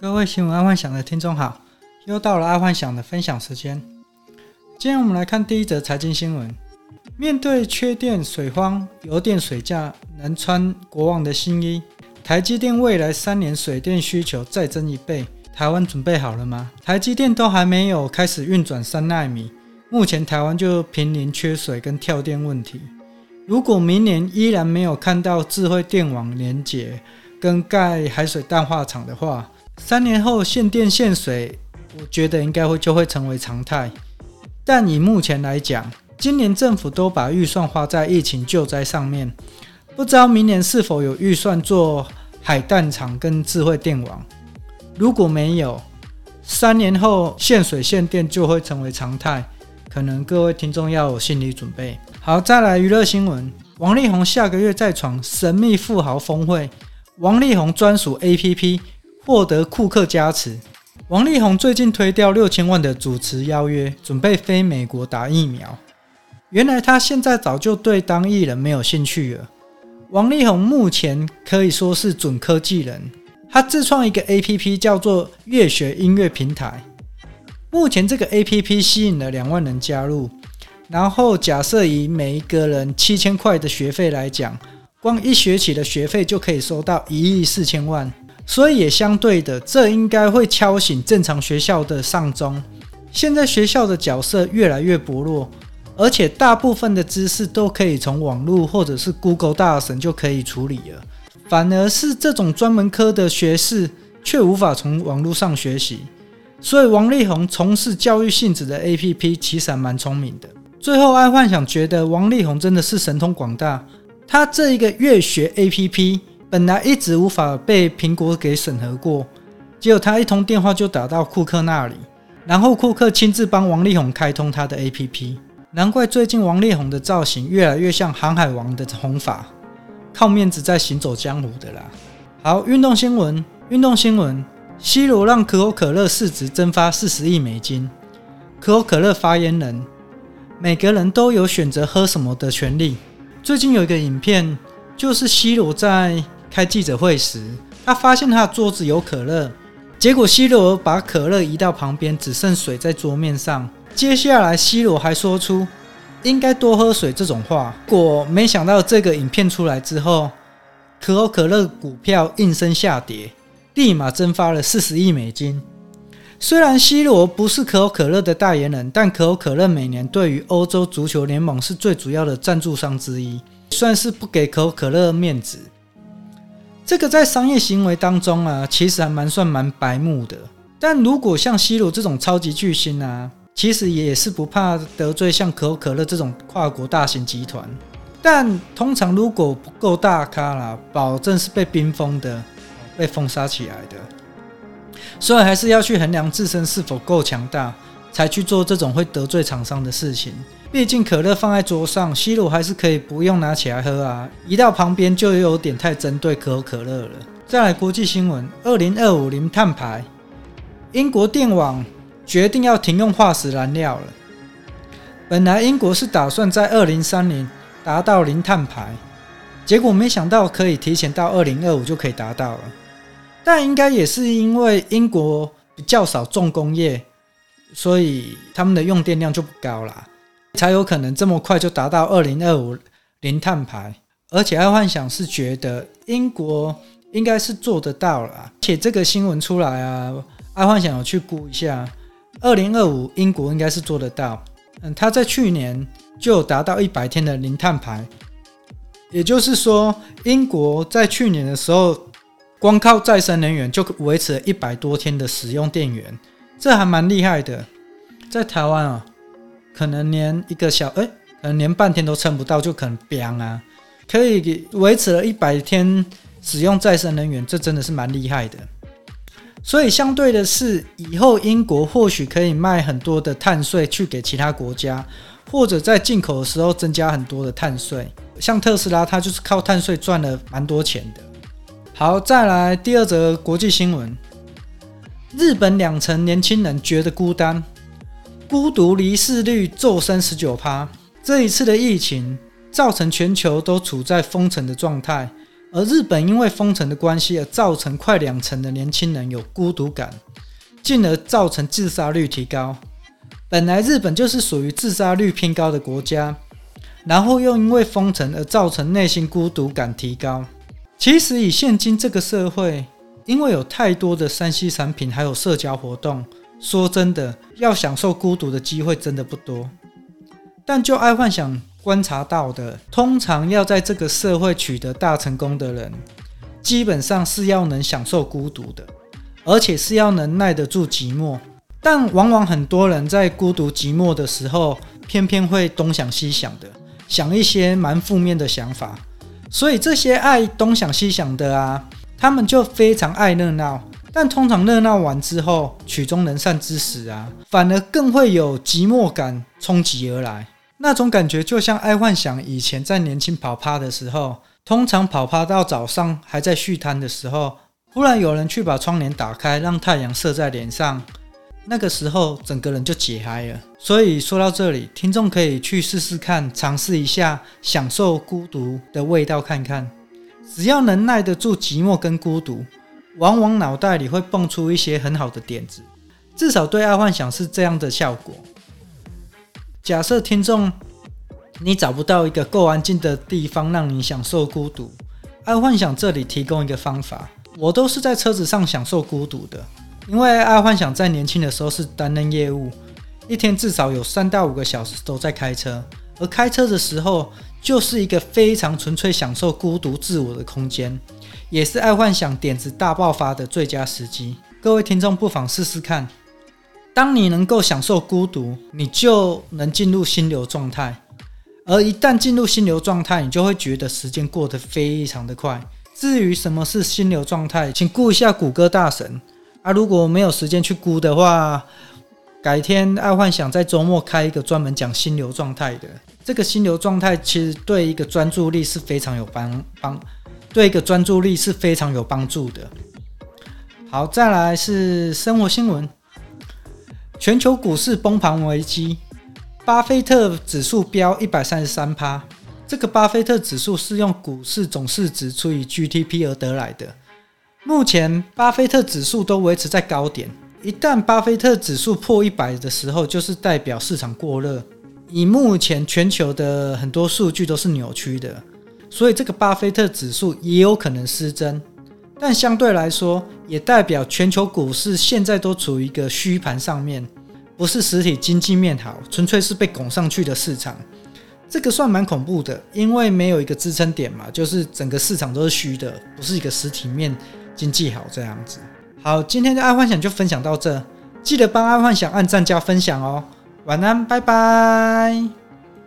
各位新闻爱幻想的听众好，又到了爱幻想的分享时间。今天我们来看第一则财经新闻。面对缺电、水荒、油电水价，能穿国王的新衣。台积电未来三年水电需求再增一倍，台湾准备好了吗？台积电都还没有开始运转三奈米，目前台湾就濒临缺水跟跳电问题。如果明年依然没有看到智慧电网连接跟盖海水淡化厂的话，三年后限电限水，我觉得应该会就会成为常态。但以目前来讲，今年政府都把预算花在疫情救灾上面，不知道明年是否有预算做海淡厂跟智慧电网。如果没有，三年后限水限电就会成为常态，可能各位听众要有心理准备。好，再来娱乐新闻，王力宏下个月再闯神秘富豪峰会，王力宏专属 APP。获得库克加持，王力宏最近推掉六千万的主持邀约，准备飞美国打疫苗。原来他现在早就对当艺人没有兴趣了。王力宏目前可以说是准科技人，他自创一个 APP 叫做乐学音乐平台。目前这个 APP 吸引了两万人加入，然后假设以每一个人七千块的学费来讲，光一学期的学费就可以收到一亿四千万。所以也相对的，这应该会敲醒正常学校的丧钟。现在学校的角色越来越薄弱，而且大部分的知识都可以从网络或者是 Google 大神就可以处理了，反而是这种专门科的学士却无法从网络上学习。所以王力宏从事教育性质的 APP 其实还蛮聪明的。最后，爱幻想觉得王力宏真的是神通广大，他这一个乐学 APP。本来一直无法被苹果给审核过，结果他一通电话就打到库克那里，然后库克亲自帮王力宏开通他的 APP。难怪最近王力宏的造型越来越像航海王的红发，靠面子在行走江湖的啦。好，运动新闻，运动新闻，C 罗让可口可乐市值蒸发四十亿美金。可口可乐发言人：每个人都有选择喝什么的权利。最近有一个影片，就是 C 罗在。开记者会时，他发现他的桌子有可乐，结果 C 罗把可乐移到旁边，只剩水在桌面上。接下来 C 罗还说出“应该多喝水”这种话。果没想到这个影片出来之后，可口可乐股票应声下跌，立马蒸发了四十亿美金。虽然 C 罗不是可口可乐的代言人，但可口可乐每年对于欧洲足球联盟是最主要的赞助商之一，算是不给可口可乐面子。这个在商业行为当中啊，其实还蛮算蛮白目的。但如果像 C 罗这种超级巨星啊，其实也是不怕得罪像可口可乐这种跨国大型集团。但通常如果不够大咖啦，保证是被冰封的，被封杀起来的。所以还是要去衡量自身是否够强大，才去做这种会得罪厂商的事情。毕竟可乐放在桌上，C 罗还是可以不用拿起来喝啊，移到旁边就有点太针对可口可乐了。再来国际新闻：二零二五零碳排，英国电网决定要停用化石燃料了。本来英国是打算在二零三零达到零碳排，结果没想到可以提前到二零二五就可以达到了。但应该也是因为英国比较少重工业，所以他们的用电量就不高啦。才有可能这么快就达到二零二五零碳排，而且爱幻想是觉得英国应该是做得到了，而且这个新闻出来啊，爱幻想有去估一下，二零二五英国应该是做得到。嗯，他在去年就达到一百天的零碳排，也就是说，英国在去年的时候，光靠再生能源就维持了一百多天的使用电源，这还蛮厉害的。在台湾啊。可能连一个小哎，可能连半天都撑不到，就可能飙啊！可以维持了一百天使用再生能源，这真的是蛮厉害的。所以相对的是，以后英国或许可以卖很多的碳税去给其他国家，或者在进口的时候增加很多的碳税。像特斯拉，它就是靠碳税赚了蛮多钱的。好，再来第二则国际新闻：日本两成年轻人觉得孤单。孤独离世率骤升十九趴。这一次的疫情造成全球都处在封城的状态，而日本因为封城的关系而造成快两成的年轻人有孤独感，进而造成自杀率提高。本来日本就是属于自杀率偏高的国家，然后又因为封城而造成内心孤独感提高。其实以现今这个社会，因为有太多的三 C 产品还有社交活动，说真的，要享受孤独的机会真的不多。但就爱幻想观察到的，通常要在这个社会取得大成功的人，基本上是要能享受孤独的，而且是要能耐得住寂寞。但往往很多人在孤独寂寞的时候，偏偏会东想西想的，想一些蛮负面的想法。所以这些爱东想西想的啊，他们就非常爱热闹。但通常热闹完之后，曲终人散之时啊，反而更会有寂寞感冲击而来。那种感觉就像爱幻想以前在年轻跑趴的时候，通常跑趴到早上还在续摊的时候，忽然有人去把窗帘打开，让太阳射在脸上，那个时候整个人就解嗨了。所以说到这里，听众可以去试试看，尝试一下享受孤独的味道看看。只要能耐得住寂寞跟孤独，往往脑袋里会蹦出一些很好的点子，至少对爱幻想是这样的效果。假设听众你找不到一个够安静的地方让你享受孤独，爱幻想这里提供一个方法。我都是在车子上享受孤独的，因为爱幻想在年轻的时候是担任业务，一天至少有三到五个小时都在开车，而开车的时候就是一个非常纯粹享受孤独自我的空间，也是爱幻想点子大爆发的最佳时机。各位听众不妨试试看。当你能够享受孤独，你就能进入心流状态。而一旦进入心流状态，你就会觉得时间过得非常的快。至于什么是心流状态，请顾一下谷歌大神啊！如果没有时间去估的话，改天爱幻想在周末开一个专门讲心流状态的。这个心流状态其实对一个专注力是非常有帮帮，对一个专注力是非常有帮助的。好，再来是生活新闻。全球股市崩盘危机，巴菲特指数飙一百三十三趴。这个巴菲特指数是用股市总市值除以 GDP 而得来的。目前巴菲特指数都维持在高点，一旦巴菲特指数破一百的时候，就是代表市场过热。以目前全球的很多数据都是扭曲的，所以这个巴菲特指数也有可能失真。但相对来说，也代表全球股市现在都处于一个虚盘上面，不是实体经济面好，纯粹是被拱上去的市场。这个算蛮恐怖的，因为没有一个支撑点嘛，就是整个市场都是虚的，不是一个实体面经济好这样子。好，今天的爱幻想就分享到这，记得帮爱幻想按赞加分享哦。晚安，拜拜。